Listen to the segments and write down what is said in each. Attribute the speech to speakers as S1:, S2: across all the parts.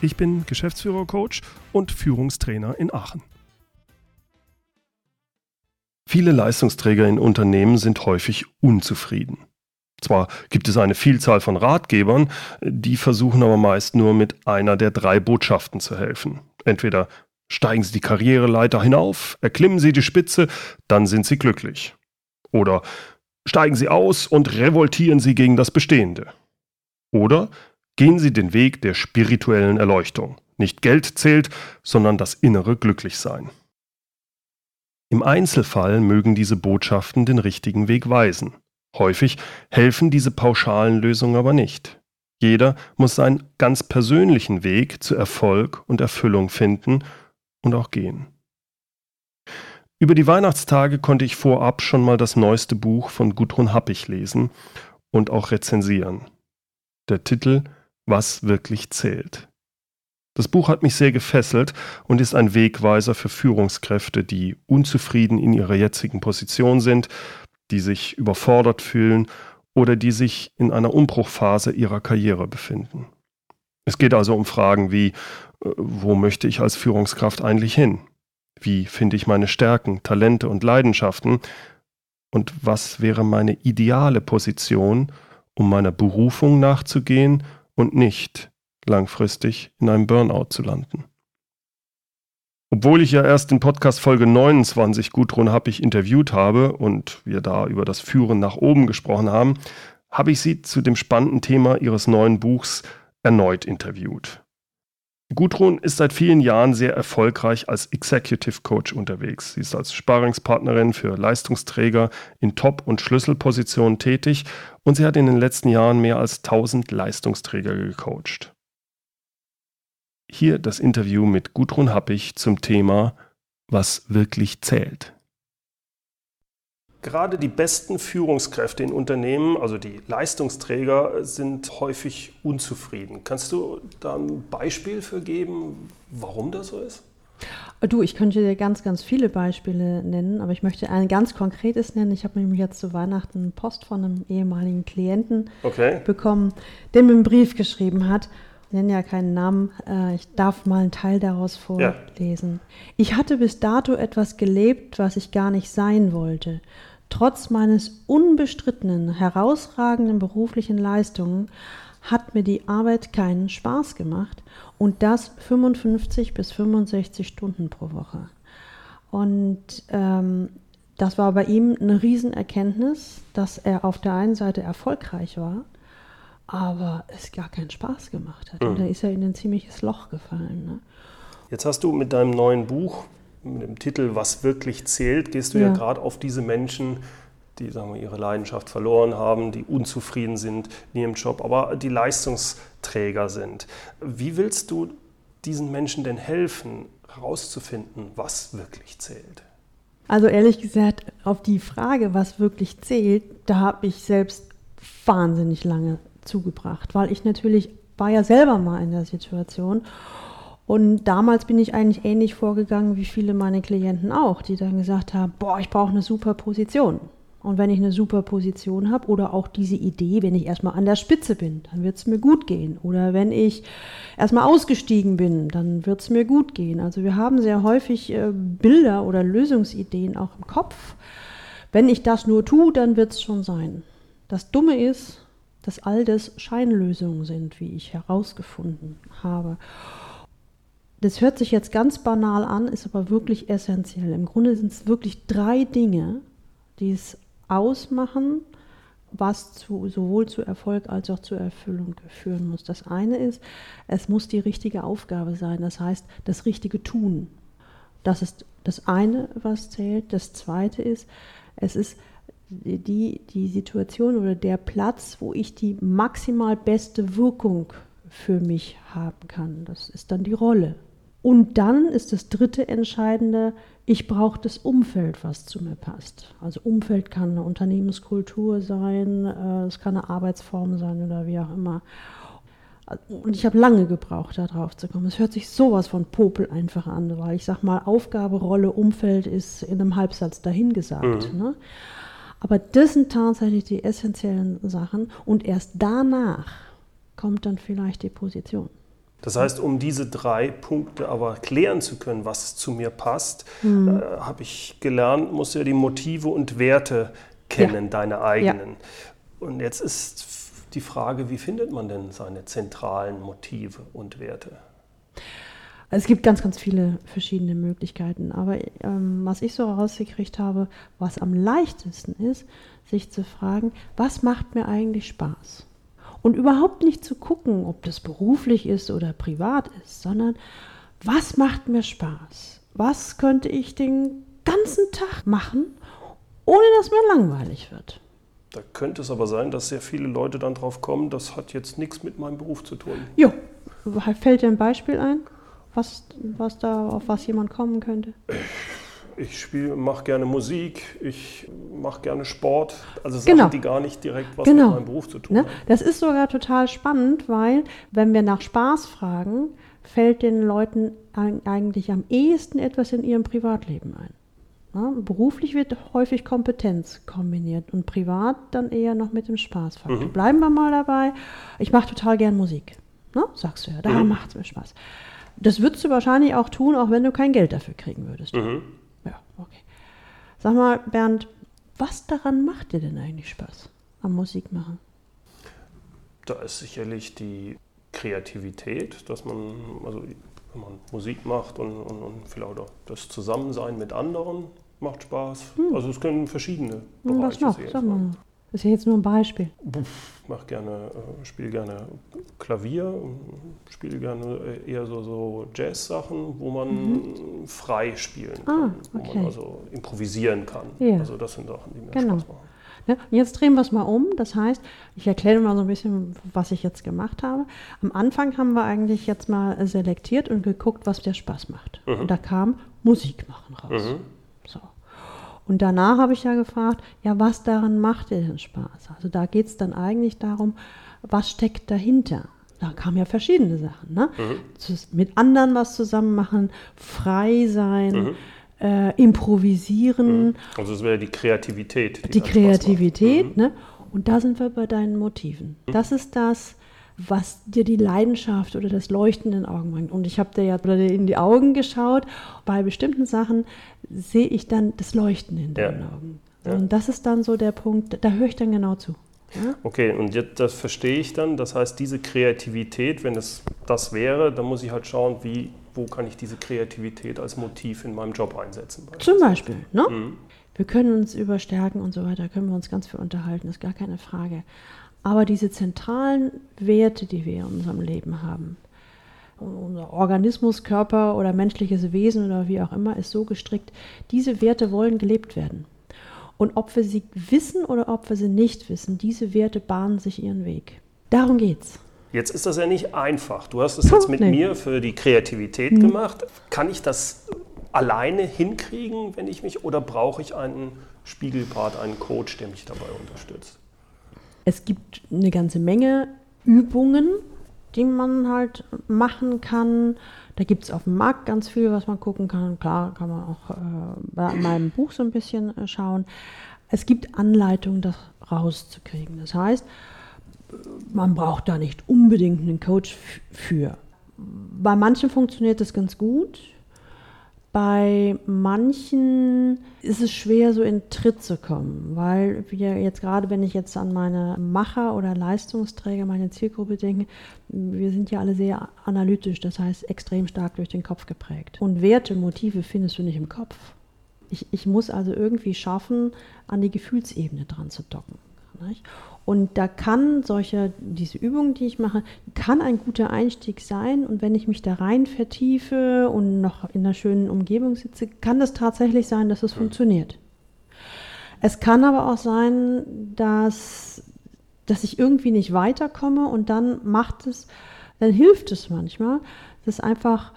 S1: Ich bin Geschäftsführer-Coach und Führungstrainer in Aachen. Viele Leistungsträger in Unternehmen sind häufig unzufrieden. Zwar gibt es eine Vielzahl von Ratgebern, die versuchen aber meist nur mit einer der drei Botschaften zu helfen. Entweder steigen Sie die Karriereleiter hinauf, erklimmen Sie die Spitze, dann sind Sie glücklich. Oder steigen Sie aus und revoltieren Sie gegen das Bestehende. Oder gehen Sie den Weg der spirituellen Erleuchtung. Nicht Geld zählt, sondern das innere Glücklichsein. Im Einzelfall mögen diese Botschaften den richtigen Weg weisen. Häufig helfen diese pauschalen Lösungen aber nicht. Jeder muss seinen ganz persönlichen Weg zu Erfolg und Erfüllung finden und auch gehen. Über die Weihnachtstage konnte ich vorab schon mal das neueste Buch von Gudrun Happig lesen und auch rezensieren. Der Titel Was wirklich zählt. Das Buch hat mich sehr gefesselt und ist ein Wegweiser für Führungskräfte, die unzufrieden in ihrer jetzigen Position sind, die sich überfordert fühlen oder die sich in einer Umbruchphase ihrer Karriere befinden. Es geht also um Fragen wie, äh, wo möchte ich als Führungskraft eigentlich hin? Wie finde ich meine Stärken, Talente und Leidenschaften? Und was wäre meine ideale Position, um meiner Berufung nachzugehen und nicht langfristig in einem Burnout zu landen? Obwohl ich ja erst in Podcast Folge 29 Gudrun Happig interviewt habe und wir da über das Führen nach oben gesprochen haben, habe ich sie zu dem spannenden Thema ihres neuen Buchs erneut interviewt. Gudrun ist seit vielen Jahren sehr erfolgreich als Executive Coach unterwegs. Sie ist als Sparingspartnerin für Leistungsträger in Top- und Schlüsselpositionen tätig und sie hat in den letzten Jahren mehr als 1000 Leistungsträger gecoacht. Hier das Interview mit Gudrun Happig zum Thema Was wirklich zählt. Gerade die besten Führungskräfte in Unternehmen, also die Leistungsträger, sind häufig unzufrieden. Kannst du da ein Beispiel für geben, warum das so ist?
S2: Du, ich könnte dir ganz, ganz viele Beispiele nennen, aber ich möchte ein ganz konkretes nennen. Ich habe nämlich jetzt zu Weihnachten Post von einem ehemaligen Klienten okay. bekommen, der mir einen Brief geschrieben hat ich nenne ja keinen Namen, äh, ich darf mal einen Teil daraus vorlesen. Ja. Ich hatte bis dato etwas gelebt, was ich gar nicht sein wollte. Trotz meines unbestrittenen, herausragenden beruflichen Leistungen hat mir die Arbeit keinen Spaß gemacht und das 55 bis 65 Stunden pro Woche. Und ähm, das war bei ihm eine Riesenerkenntnis, dass er auf der einen Seite erfolgreich war aber es gar keinen Spaß gemacht hat. Mhm. Und da ist er in ein ziemliches Loch gefallen. Ne?
S1: Jetzt hast du mit deinem neuen Buch, mit dem Titel Was wirklich zählt, gehst du ja, ja gerade auf diese Menschen, die sagen wir, ihre Leidenschaft verloren haben, die unzufrieden sind in ihrem Job, aber die Leistungsträger sind. Wie willst du diesen Menschen denn helfen, herauszufinden, was wirklich zählt?
S2: Also ehrlich gesagt, auf die Frage, was wirklich zählt, da habe ich selbst wahnsinnig lange zugebracht, weil ich natürlich war ja selber mal in der Situation. Und damals bin ich eigentlich ähnlich vorgegangen wie viele meiner Klienten auch, die dann gesagt haben, boah, ich brauche eine super Position. Und wenn ich eine super Position habe oder auch diese Idee, wenn ich erstmal an der Spitze bin, dann wird es mir gut gehen. Oder wenn ich erstmal ausgestiegen bin, dann wird es mir gut gehen. Also wir haben sehr häufig äh, Bilder oder Lösungsideen auch im Kopf. Wenn ich das nur tue, dann wird es schon sein. Das Dumme ist, dass all das Scheinlösungen sind, wie ich herausgefunden habe. Das hört sich jetzt ganz banal an, ist aber wirklich essentiell. Im Grunde sind es wirklich drei Dinge, die es ausmachen, was zu, sowohl zu Erfolg als auch zur Erfüllung führen muss. Das eine ist, es muss die richtige Aufgabe sein, das heißt das richtige Tun. Das ist das eine, was zählt. Das zweite ist, es ist die, die Situation oder der Platz, wo ich die maximal beste Wirkung für mich haben kann. Das ist dann die Rolle. Und dann ist das dritte Entscheidende, ich brauche das Umfeld, was zu mir passt. Also Umfeld kann eine Unternehmenskultur sein, äh, es kann eine Arbeitsform sein oder wie auch immer. Und ich habe lange gebraucht, da drauf zu kommen. Es hört sich sowas von Popel einfach an, weil ich sag mal, Aufgabe, Rolle, Umfeld ist in einem Halbsatz dahingesagt. Mhm. Ne? Aber das sind tatsächlich die essentiellen Sachen und erst danach kommt dann vielleicht die Position.
S1: Das heißt, um diese drei Punkte aber klären zu können, was zu mir passt, mhm. äh, habe ich gelernt, muss ja die Motive und Werte kennen, ja. deine eigenen. Ja. Und jetzt ist die Frage, wie findet man denn seine zentralen Motive und Werte?
S2: Also es gibt ganz, ganz viele verschiedene Möglichkeiten. Aber ähm, was ich so herausgekriegt habe, was am leichtesten ist, sich zu fragen, was macht mir eigentlich Spaß? Und überhaupt nicht zu gucken, ob das beruflich ist oder privat ist, sondern was macht mir Spaß? Was könnte ich den ganzen Tag machen, ohne dass mir langweilig wird?
S1: Da könnte es aber sein, dass sehr viele Leute dann drauf kommen, das hat jetzt nichts mit meinem Beruf zu tun.
S2: Jo, fällt dir ein Beispiel ein, was, was da, auf was jemand kommen könnte?
S1: Ich mache gerne Musik, ich mache gerne Sport. Also Sachen, genau. die gar nicht direkt was genau. mit meinem Beruf zu tun ne? haben.
S2: Das ist sogar total spannend, weil wenn wir nach Spaß fragen, fällt den Leuten eigentlich am ehesten etwas in ihrem Privatleben ein. Ja, beruflich wird häufig Kompetenz kombiniert und privat dann eher noch mit dem Spaßfaktor. Mhm. Bleiben wir mal dabei. Ich mache total gern Musik. Ne? Sagst du ja, da mhm. macht es mir Spaß. Das würdest du wahrscheinlich auch tun, auch wenn du kein Geld dafür kriegen würdest. Mhm. Okay. Sag mal, Bernd, was daran macht dir denn eigentlich Spaß am Musikmachen?
S1: Da ist sicherlich die Kreativität, dass man, also wenn man Musik macht und, und, und vielleicht auch das Zusammensein mit anderen macht Spaß. Hm. Also es können verschiedene
S2: Bereiche Was noch? Sag mal. Das ist ja jetzt nur ein Beispiel.
S1: Ich mach gerne, äh, spiele gerne Klavier, spiele gerne äh, eher so, so Jazz-Sachen, wo man mhm. frei spielen ah, kann, ah, okay. wo man also improvisieren kann. Ja. Also das sind Sachen, die mir genau. Spaß machen.
S2: Ja, jetzt drehen wir es mal um. Das heißt, ich erkläre mal so ein bisschen, was ich jetzt gemacht habe. Am Anfang haben wir eigentlich jetzt mal selektiert und geguckt, was dir Spaß macht. Mhm. Und da kam Musik machen raus. Mhm. Und danach habe ich ja gefragt, ja, was daran macht dir denn Spaß? Also da geht es dann eigentlich darum, was steckt dahinter? Da kamen ja verschiedene Sachen. Ne? Mhm. Mit anderen was zusammen machen, frei sein. Mhm äh, improvisieren. Mhm.
S1: Also es wäre die Kreativität.
S2: Die, die Kreativität, mhm. ne? Und da sind wir bei deinen Motiven. Mhm. Das ist das, was dir die Leidenschaft oder das Leuchten in den Augen bringt. Und ich habe dir ja in die Augen geschaut. Bei bestimmten Sachen sehe ich dann das Leuchten in deinen ja. Augen. Ja. Und das ist dann so der Punkt, da höre ich dann genau zu.
S1: Ja? Okay, und jetzt, das verstehe ich dann. Das heißt, diese Kreativität, wenn es das wäre, dann muss ich halt schauen, wie wo kann ich diese Kreativität als Motiv in meinem Job einsetzen.
S2: Zum Beispiel, ne? Mhm. Wir können uns über Stärken und so weiter, können wir uns ganz viel unterhalten, ist gar keine Frage. Aber diese zentralen Werte, die wir in unserem Leben haben, unser Organismus, Körper oder menschliches Wesen oder wie auch immer ist so gestrickt, diese Werte wollen gelebt werden. Und ob wir sie wissen oder ob wir sie nicht wissen, diese Werte bahnen sich ihren Weg. Darum geht's.
S1: Jetzt ist das ja nicht einfach. Du hast es jetzt mit nee. mir für die Kreativität mhm. gemacht. Kann ich das alleine hinkriegen, wenn ich mich, oder brauche ich einen Spiegelpart, einen Coach, der mich dabei unterstützt?
S2: Es gibt eine ganze Menge Übungen, die man halt machen kann. Da gibt es auf dem Markt ganz viel, was man gucken kann. Klar kann man auch äh, bei meinem Buch so ein bisschen äh, schauen. Es gibt Anleitungen, das rauszukriegen. Das heißt, man braucht da nicht unbedingt einen Coach für. Bei manchen funktioniert das ganz gut. Bei manchen ist es schwer, so in Tritt zu kommen, weil wir jetzt gerade, wenn ich jetzt an meine Macher oder Leistungsträger, meine Zielgruppe denke, wir sind ja alle sehr analytisch, das heißt extrem stark durch den Kopf geprägt. Und Werte, Motive findest du nicht im Kopf. Ich, ich muss also irgendwie schaffen, an die Gefühlsebene dran zu docken. Nicht? Und da kann solche, diese Übung, die ich mache, kann ein guter Einstieg sein. Und wenn ich mich da rein vertiefe und noch in einer schönen Umgebung sitze, kann das tatsächlich sein, dass es funktioniert. Es kann aber auch sein, dass, dass ich irgendwie nicht weiterkomme und dann macht es, dann hilft es manchmal, das einfach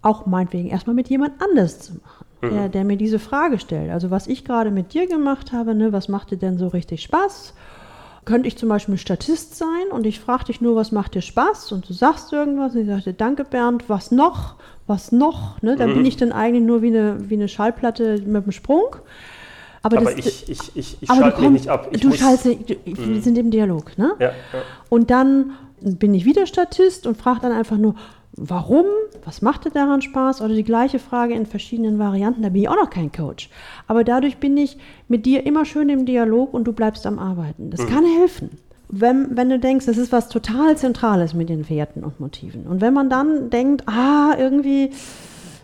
S2: auch meinetwegen erstmal mit jemand anders zu machen,
S1: Mhm.
S2: der, der mir diese Frage stellt. Also was ich gerade mit dir gemacht habe, ne, was macht dir denn so richtig Spaß? Könnte ich zum Beispiel Statist sein und ich frage dich nur, was macht dir Spaß? Und du sagst irgendwas und ich sagte, danke Bernd, was noch? Was noch? Ne? Dann bin ich dann eigentlich nur wie eine, wie eine Schallplatte mit dem Sprung. Aber,
S1: Aber
S2: das,
S1: ich, ich, ich, ich
S2: aber
S1: schalte mich nicht ab. Ich
S2: du
S1: Mhm.
S2: schaltest, du, wir sind im Dialog, ne?
S1: Ja, ja.
S2: Und dann bin ich wieder Statist und frage dann einfach nur, warum? Was macht dir daran Spaß? Oder die gleiche Frage in verschiedenen Varianten. Da bin ich auch noch kein Coach. Aber dadurch bin ich mit dir immer schön im Dialog und du bleibst am Arbeiten. Das kann helfen. Wenn, wenn du denkst, das ist was total Zentrales mit den Werten und Motiven. Und wenn man dann denkt, ah, irgendwie,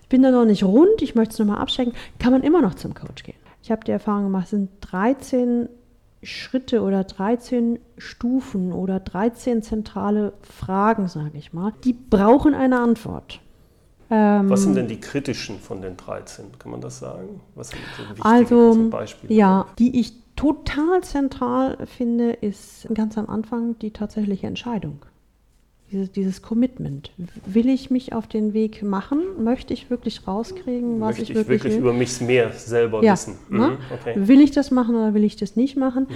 S2: ich bin da noch nicht rund, ich möchte es nochmal abchecken, kann man immer noch zum Coach gehen. Ich habe die Erfahrung gemacht, es sind 13 Schritte oder 13 Stufen oder 13 zentrale Fragen, sage ich mal, die brauchen eine Antwort. Ähm,
S1: Was sind denn die kritischen von den 13? Kann man das sagen? Was sind so wichtige
S2: also,
S1: zum Beispiel?
S2: ja, die ich total zentral finde, ist ganz am Anfang die tatsächliche Entscheidung. Dieses, dieses Commitment. Will ich mich auf den Weg machen? Möchte ich wirklich rauskriegen, was
S1: Möchte
S2: ich
S1: ich
S2: wirklich,
S1: wirklich
S2: will?
S1: über mich mehr selber
S2: Ja,
S1: wissen?
S2: ne?
S1: Mhm, okay.
S2: Will ich das machen oder will ich das nicht machen?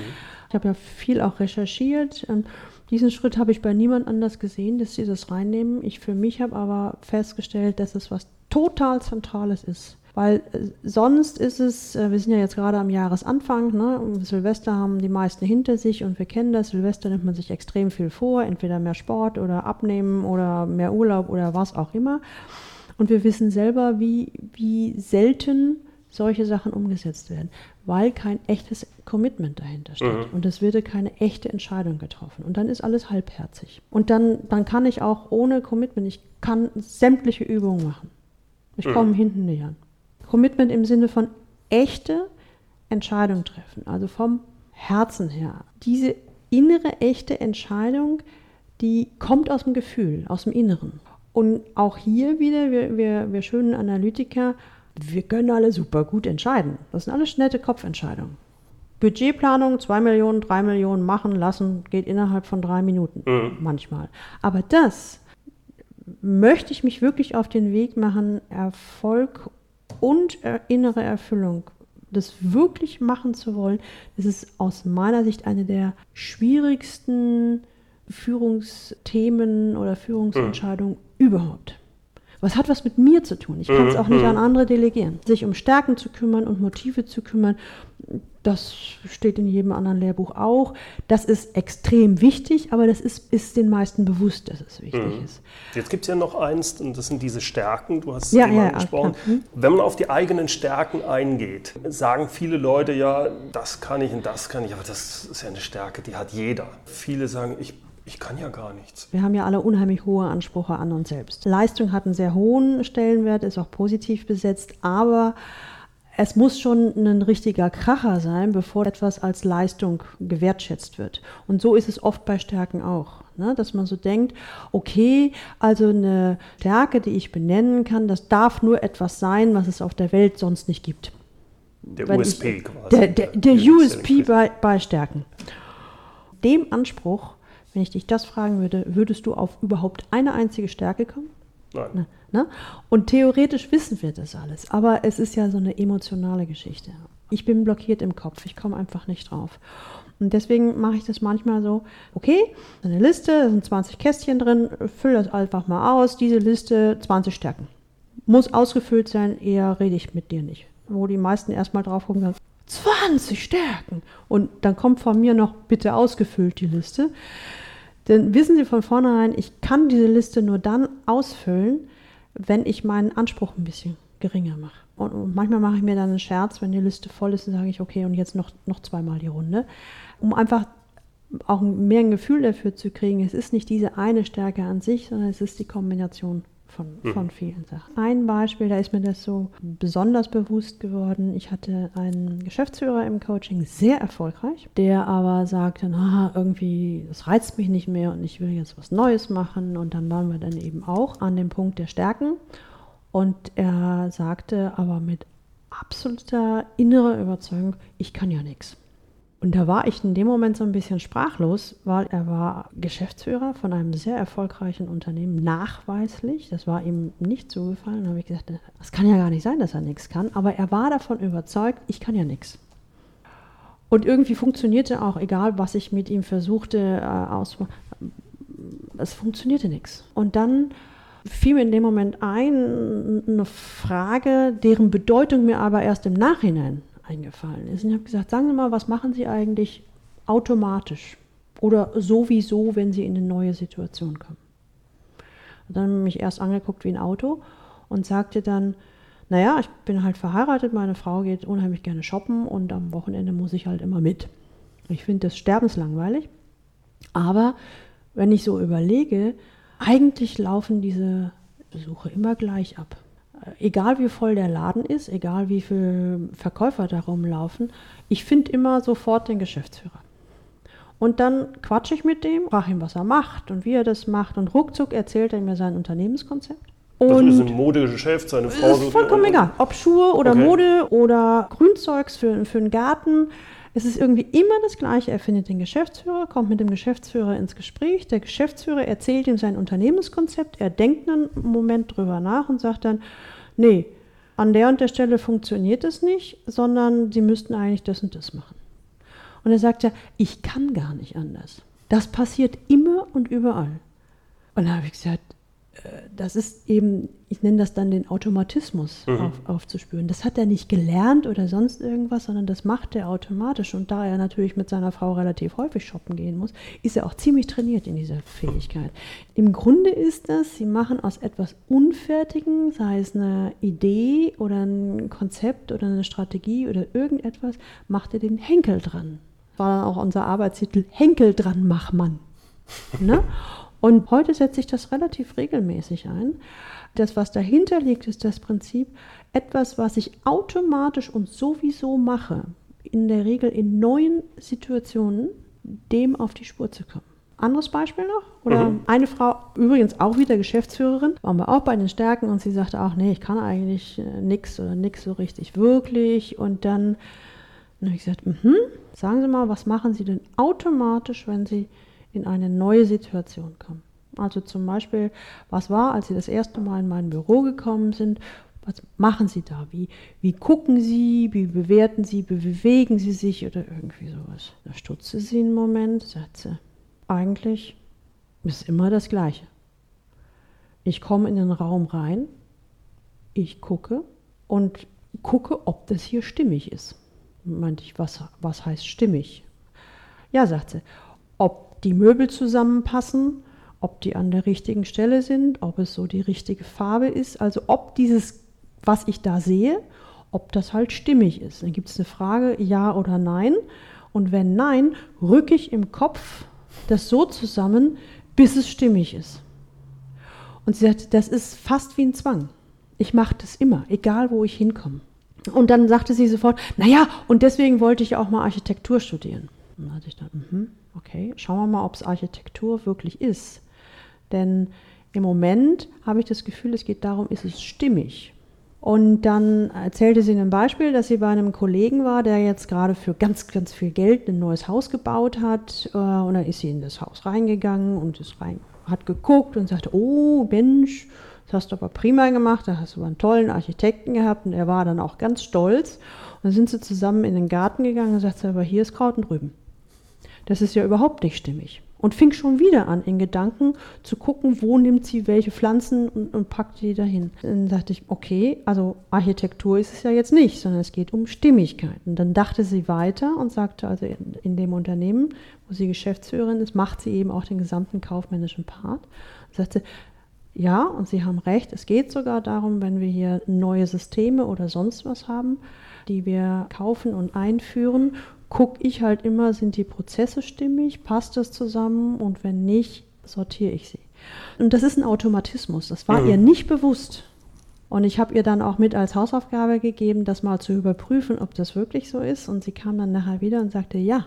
S2: Ich habe ja viel auch recherchiert. Ähm, Diesen Schritt habe ich bei niemand anders gesehen, dass sie das reinnehmen. Ich für mich habe aber festgestellt, dass es was total Zentrales ist. Weil äh, sonst ist es, äh, wir sind ja jetzt gerade am Jahresanfang, ne? Silvester haben die meisten hinter sich und wir kennen das. Silvester nimmt man sich extrem viel vor, entweder mehr Sport oder abnehmen oder mehr Urlaub oder was auch immer. Und wir wissen selber, wie, wie selten solche Sachen umgesetzt werden, weil kein echtes Commitment dahinter steht. Und es wird keine echte Entscheidung getroffen. Und dann ist alles halbherzig. Und dann, dann kann ich auch ohne Commitment, ich kann sämtliche Übungen machen. Ich komme hinten nicht an. Commitment im Sinne von echte Entscheidung treffen, also vom Herzen her. Diese innere, echte Entscheidung, die kommt aus dem Gefühl, aus dem Inneren. Und auch hier wieder, wir, wir, wir schönen Analytiker, wir können alle super gut entscheiden. Das sind alles nette Kopfentscheidungen. Budgetplanung, 2 Millionen, 3 Millionen machen lassen, geht innerhalb von drei Minuten manchmal. Aber das möchte ich mich wirklich auf den Weg machen, Erfolg und äh, innere Erfüllung, das wirklich machen zu wollen, das ist aus meiner Sicht eine der schwierigsten Führungsthemen oder Führungsentscheidungen überhaupt. Was hat was mit mir zu tun? Ich kann es auch nicht an andere delegieren. Sich um Stärken zu kümmern und Motive zu kümmern, das steht in jedem anderen Lehrbuch auch. Das ist extrem wichtig, aber das ist, ist den meisten bewusst, dass es wichtig ist.
S1: Jetzt gibt es ja noch eins, und das sind diese Stärken, du hast es
S2: Ja,
S1: eben
S2: ja, ja,
S1: angesprochen.
S2: klar. Hm.
S1: Wenn man auf die eigenen Stärken eingeht, sagen viele Leute ja, das kann ich und das kann ich, aber das ist ja eine Stärke, die hat jeder. Viele sagen, ich, ich kann ja gar nichts.
S2: Wir haben ja alle unheimlich hohe Ansprüche an uns selbst. Leistung hat einen sehr hohen Stellenwert, ist auch positiv besetzt, aber es muss schon ein richtiger Kracher sein, bevor etwas als Leistung gewertschätzt wird. Und so ist es oft bei Stärken auch. Ne? Dass man so denkt, okay, also eine Stärke, die ich benennen kann, das darf nur etwas sein, was es auf der Welt sonst nicht gibt.
S1: Der
S2: Wenn
S1: USP
S2: ich,
S1: quasi.
S2: Der, der, der USP bei, bei Stärken. Dem Anspruch, wenn ich dich das fragen würde, würdest du auf überhaupt eine einzige Stärke kommen?
S1: Nein.
S2: Ne? Ne? Und theoretisch wissen wir das alles, aber es ist ja so eine emotionale Geschichte. Ich bin blockiert im Kopf, ich komme einfach nicht drauf. Und deswegen mache ich das manchmal so, okay, eine Liste, da sind 20 Kästchen drin, füll das einfach mal aus, diese Liste 20 Stärken. Muss ausgefüllt sein, eher rede ich mit dir nicht. Wo die meisten erstmal drauf sagen, 20 Stärken. Und dann kommt von mir noch bitte ausgefüllt die Liste. Denn wissen Sie von vornherein, ich kann diese Liste nur dann ausfüllen, wenn ich meinen Anspruch ein bisschen geringer mache. Und, und manchmal mache ich mir dann einen Scherz, wenn die Liste voll ist, dann sage ich, okay, und jetzt noch, noch zweimal die Runde. Um einfach auch mehr ein Gefühl dafür zu kriegen, es ist nicht diese eine Stärke an sich, sondern es ist die Kombination von, von vielen Sachen. Ein Beispiel, da ist mir das so besonders bewusst geworden. Ich hatte einen Geschäftsführer im Coaching, sehr erfolgreich, der aber sagte, na, irgendwie, das reizt mich nicht mehr und ich will jetzt was Neues machen. Und dann waren wir dann eben auch an dem Punkt der Stärken. Und er sagte aber mit absoluter innerer Überzeugung, ich kann ja nichts. Und da war ich in dem Moment so ein bisschen sprachlos, weil er war Geschäftsführer von einem sehr erfolgreichen Unternehmen, nachweislich. Das war ihm nicht zugefallen. Da habe ich gesagt, das kann ja gar nicht sein, dass er nichts kann. Aber er war davon überzeugt, ich kann ja nichts. Und irgendwie funktionierte auch, egal was ich mit ihm versuchte äh, auszumachen, es funktionierte nichts. Und dann fiel mir in dem Moment ein, eine Frage, deren Bedeutung mir aber erst im Nachhinein eingefallen ist. Und ich habe gesagt, sagen Sie mal, was machen Sie eigentlich automatisch oder sowieso, wenn Sie in eine neue Situation kommen? Und dann habe ich mich erst angeguckt wie ein Auto und sagte dann, naja, ich bin halt verheiratet, meine Frau geht unheimlich gerne shoppen und am Wochenende muss ich halt immer mit. Ich finde das sterbenslangweilig. Aber wenn ich so überlege, eigentlich laufen diese Besuche immer gleich ab. Egal wie voll der Laden ist, egal wie viele Verkäufer da rumlaufen, ich finde immer sofort den Geschäftsführer. Und dann quatsche ich mit dem, frage ihn, was er macht und wie er das macht. Und ruckzuck erzählt er mir sein Unternehmenskonzept.
S1: Und das ist ein Modegeschäft, seine Frau.
S2: Das ist vollkommen egal. Ob Schuhe oder okay. Mode oder Grünzeugs für, für einen Garten. Es ist irgendwie immer das Gleiche. Er findet den Geschäftsführer, kommt mit dem Geschäftsführer ins Gespräch. Der Geschäftsführer erzählt ihm sein Unternehmenskonzept. Er denkt einen Moment drüber nach und sagt dann, nee, an der und der Stelle funktioniert es nicht, sondern Sie müssten eigentlich das und das machen. Und er sagt ja, ich kann gar nicht anders. Das passiert immer und überall. Und da habe ich gesagt, das ist eben, ich nenne das dann den Automatismus mhm. auf, aufzuspüren. Das hat er nicht gelernt oder sonst irgendwas, sondern das macht er automatisch. Und da er natürlich mit seiner Frau relativ häufig shoppen gehen muss, ist er auch ziemlich trainiert in dieser Fähigkeit. Im Grunde ist das, sie machen aus etwas Unfertigen, sei es eine Idee oder ein Konzept oder eine Strategie oder irgendetwas, macht er den Henkel dran. War dann auch unser Arbeitstitel Henkel dran, mach man. ne? Und heute setze ich das relativ regelmäßig ein. Das, was dahinter liegt, ist das Prinzip, etwas, was ich automatisch und sowieso mache, in der Regel in neuen Situationen, dem auf die Spur zu kommen. Anderes Beispiel noch? Oder mhm. eine Frau, übrigens auch wieder Geschäftsführerin, waren wir auch bei den Stärken und sie sagte auch, nee, ich kann eigentlich äh, nichts oder nichts so richtig wirklich. Und dann, dann habe ich gesagt, mh, sagen Sie mal, was machen Sie denn automatisch, wenn Sie in eine neue Situation kommen. Also zum Beispiel, was war, als Sie das erste Mal in mein Büro gekommen sind? Was machen Sie da? Wie, wie gucken Sie? Wie bewerten Sie? Wie bewegen Sie sich oder irgendwie sowas? Da stutzte sie einen Moment, sagte, eigentlich ist immer das Gleiche. Ich komme in den Raum rein, ich gucke und gucke, ob das hier stimmig ist. Meinte ich, was, was heißt stimmig? Ja, sagt sie, ob die Möbel zusammenpassen, ob die an der richtigen Stelle sind, ob es so die richtige Farbe ist, also ob dieses, was ich da sehe, ob das halt stimmig ist. Dann gibt es eine Frage, ja oder nein. Und wenn nein, rücke ich im Kopf das so zusammen, bis es stimmig ist. Und sie sagt, das ist fast wie ein Zwang. Ich mache das immer, egal wo ich hinkomme. Und dann sagte sie sofort, naja, und deswegen wollte ich auch mal Architektur studieren. Und dann hatte ich dann, mhm okay, schauen wir mal, ob es Architektur wirklich ist. Denn im Moment habe ich das Gefühl, es geht darum, ist es stimmig? Und dann erzählte sie ein Beispiel, dass sie bei einem Kollegen war, der jetzt gerade für ganz, ganz viel Geld ein neues Haus gebaut hat. Äh, und dann ist sie in das Haus reingegangen und ist rein, hat geguckt und sagte, oh Mensch, das hast du aber prima gemacht, da hast du aber einen tollen Architekten gehabt und er war dann auch ganz stolz. Und dann sind sie zusammen in den Garten gegangen und sagte, aber hier ist Kraut und Rüben. Das ist ja überhaupt nicht stimmig. Und fing schon wieder an, in Gedanken zu gucken, wo nimmt sie welche Pflanzen und, und packt die dahin. Dann dachte ich, okay, also Architektur ist es ja jetzt nicht, sondern es geht um Stimmigkeit. Und dann dachte sie weiter und sagte, also in, in dem Unternehmen, wo sie Geschäftsführerin ist, macht sie eben auch den gesamten kaufmännischen Part. Und sagte, ja, und Sie haben recht, es geht sogar darum, wenn wir hier neue Systeme oder sonst was haben, die wir kaufen und einführen gucke ich halt immer, sind die Prozesse stimmig, passt das zusammen und wenn nicht, sortiere ich sie. Und das ist ein Automatismus, das war mhm. ihr nicht bewusst. Und ich habe ihr dann auch mit als Hausaufgabe gegeben, das mal zu überprüfen, ob das wirklich so ist. Und sie kam dann nachher wieder und sagte, ja,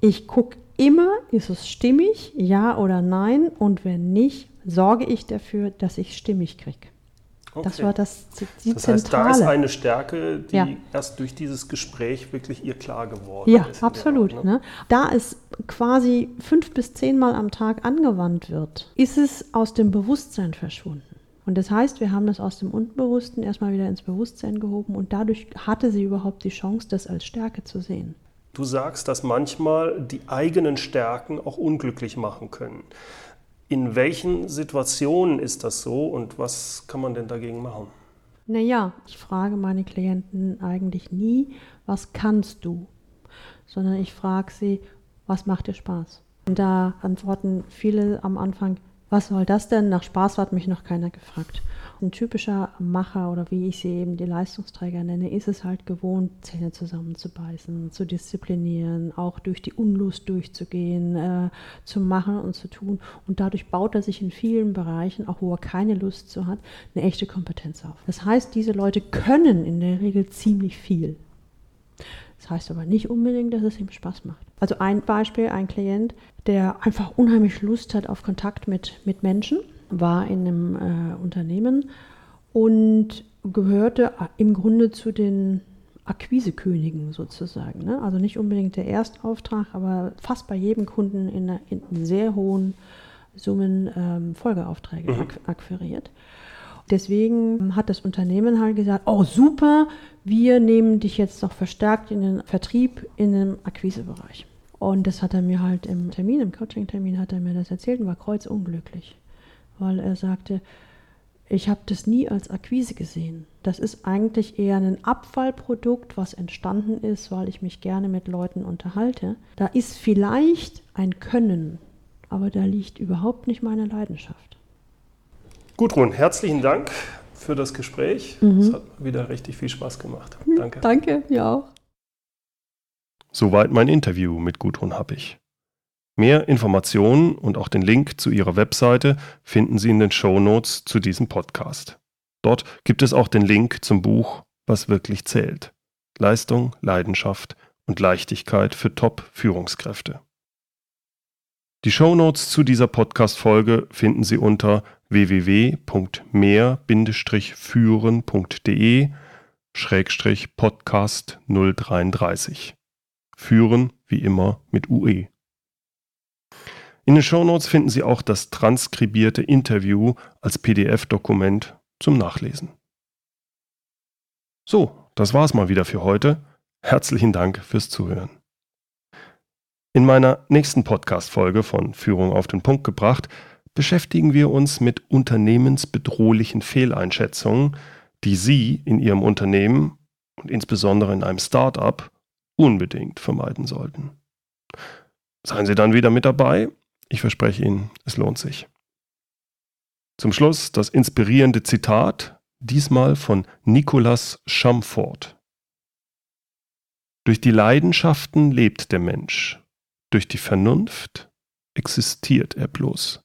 S2: ich gucke immer, ist es stimmig, ja oder nein. Und wenn nicht, sorge ich dafür, dass ich stimmig kriege. Okay. Das war das,
S1: die das heißt, Zentrale. da ist eine Stärke, die ja. erst durch dieses Gespräch wirklich ihr klar geworden
S2: ja,
S1: ist.
S2: Ja, absolut. Art, ne? Da es quasi fünf bis zehnmal am Tag angewandt wird, ist es aus dem Bewusstsein verschwunden. Und das heißt, wir haben das aus dem Unbewussten erstmal wieder ins Bewusstsein gehoben und dadurch hatte sie überhaupt die Chance, das als Stärke zu sehen.
S1: Du sagst, dass manchmal die eigenen Stärken auch unglücklich machen können. In welchen Situationen ist das so und was kann man denn dagegen machen?
S2: Naja, ich frage meine Klienten eigentlich nie, was kannst du, sondern ich frage sie, was macht dir Spaß? Und da antworten viele am Anfang, was soll das denn? Nach Spaß hat mich noch keiner gefragt. Ein typischer Macher oder wie ich sie eben die Leistungsträger nenne, ist es halt gewohnt, Zähne zusammenzubeißen, zu disziplinieren, auch durch die Unlust durchzugehen, äh, zu machen und zu tun. Und dadurch baut er sich in vielen Bereichen, auch wo er keine Lust zu hat, eine echte Kompetenz auf. Das heißt, diese Leute können in der Regel ziemlich viel. Das heißt aber nicht unbedingt, dass es ihm Spaß macht. Also ein Beispiel, ein Klient, der einfach unheimlich Lust hat auf Kontakt mit, mit Menschen, war in einem äh, Unternehmen und gehörte im Grunde zu den Akquisekönigen sozusagen. Ne? Also nicht unbedingt der Erstauftrag, aber fast bei jedem Kunden in, in sehr hohen Summen ähm, Folgeaufträge mhm. akquiriert. Deswegen hat das Unternehmen halt gesagt, oh super, wir nehmen dich jetzt noch verstärkt in den Vertrieb, in den Akquisebereich. Und das hat er mir halt im Termin, im Coaching-Termin hat er mir das erzählt und war kreuzunglücklich, weil er sagte, ich habe das nie als Akquise gesehen. Das ist eigentlich eher ein Abfallprodukt, was entstanden ist, weil ich mich gerne mit Leuten unterhalte. Da ist vielleicht ein Können, aber da liegt überhaupt nicht meine Leidenschaft.
S1: Gudrun, herzlichen Dank für das Gespräch. Es mhm. hat wieder richtig viel Spaß gemacht. Danke.
S2: Danke, ja auch.
S1: Soweit mein Interview mit Gudrun Happig. Mehr Informationen und auch den Link zu ihrer Webseite finden Sie in den Show Notes zu diesem Podcast. Dort gibt es auch den Link zum Buch Was wirklich zählt. Leistung, Leidenschaft und Leichtigkeit für Top-Führungskräfte. Die Shownotes zu dieser Podcast-Folge finden Sie unter www.mehr-führen.de Schrägstrich Podcast 033. Führen wie immer mit UE. In den Shownotes finden Sie auch das transkribierte Interview als PDF-Dokument zum Nachlesen. So, das war's mal wieder für heute. Herzlichen Dank fürs Zuhören. In meiner nächsten Podcast-Folge von Führung auf den Punkt gebracht beschäftigen wir uns mit unternehmensbedrohlichen Fehleinschätzungen, die Sie in Ihrem Unternehmen und insbesondere in einem Start-up unbedingt vermeiden sollten. Seien Sie dann wieder mit dabei. Ich verspreche Ihnen, es lohnt sich. Zum Schluss das inspirierende Zitat, diesmal von Nicolas Chamfort. Durch die Leidenschaften lebt der Mensch. Durch die Vernunft existiert er bloß.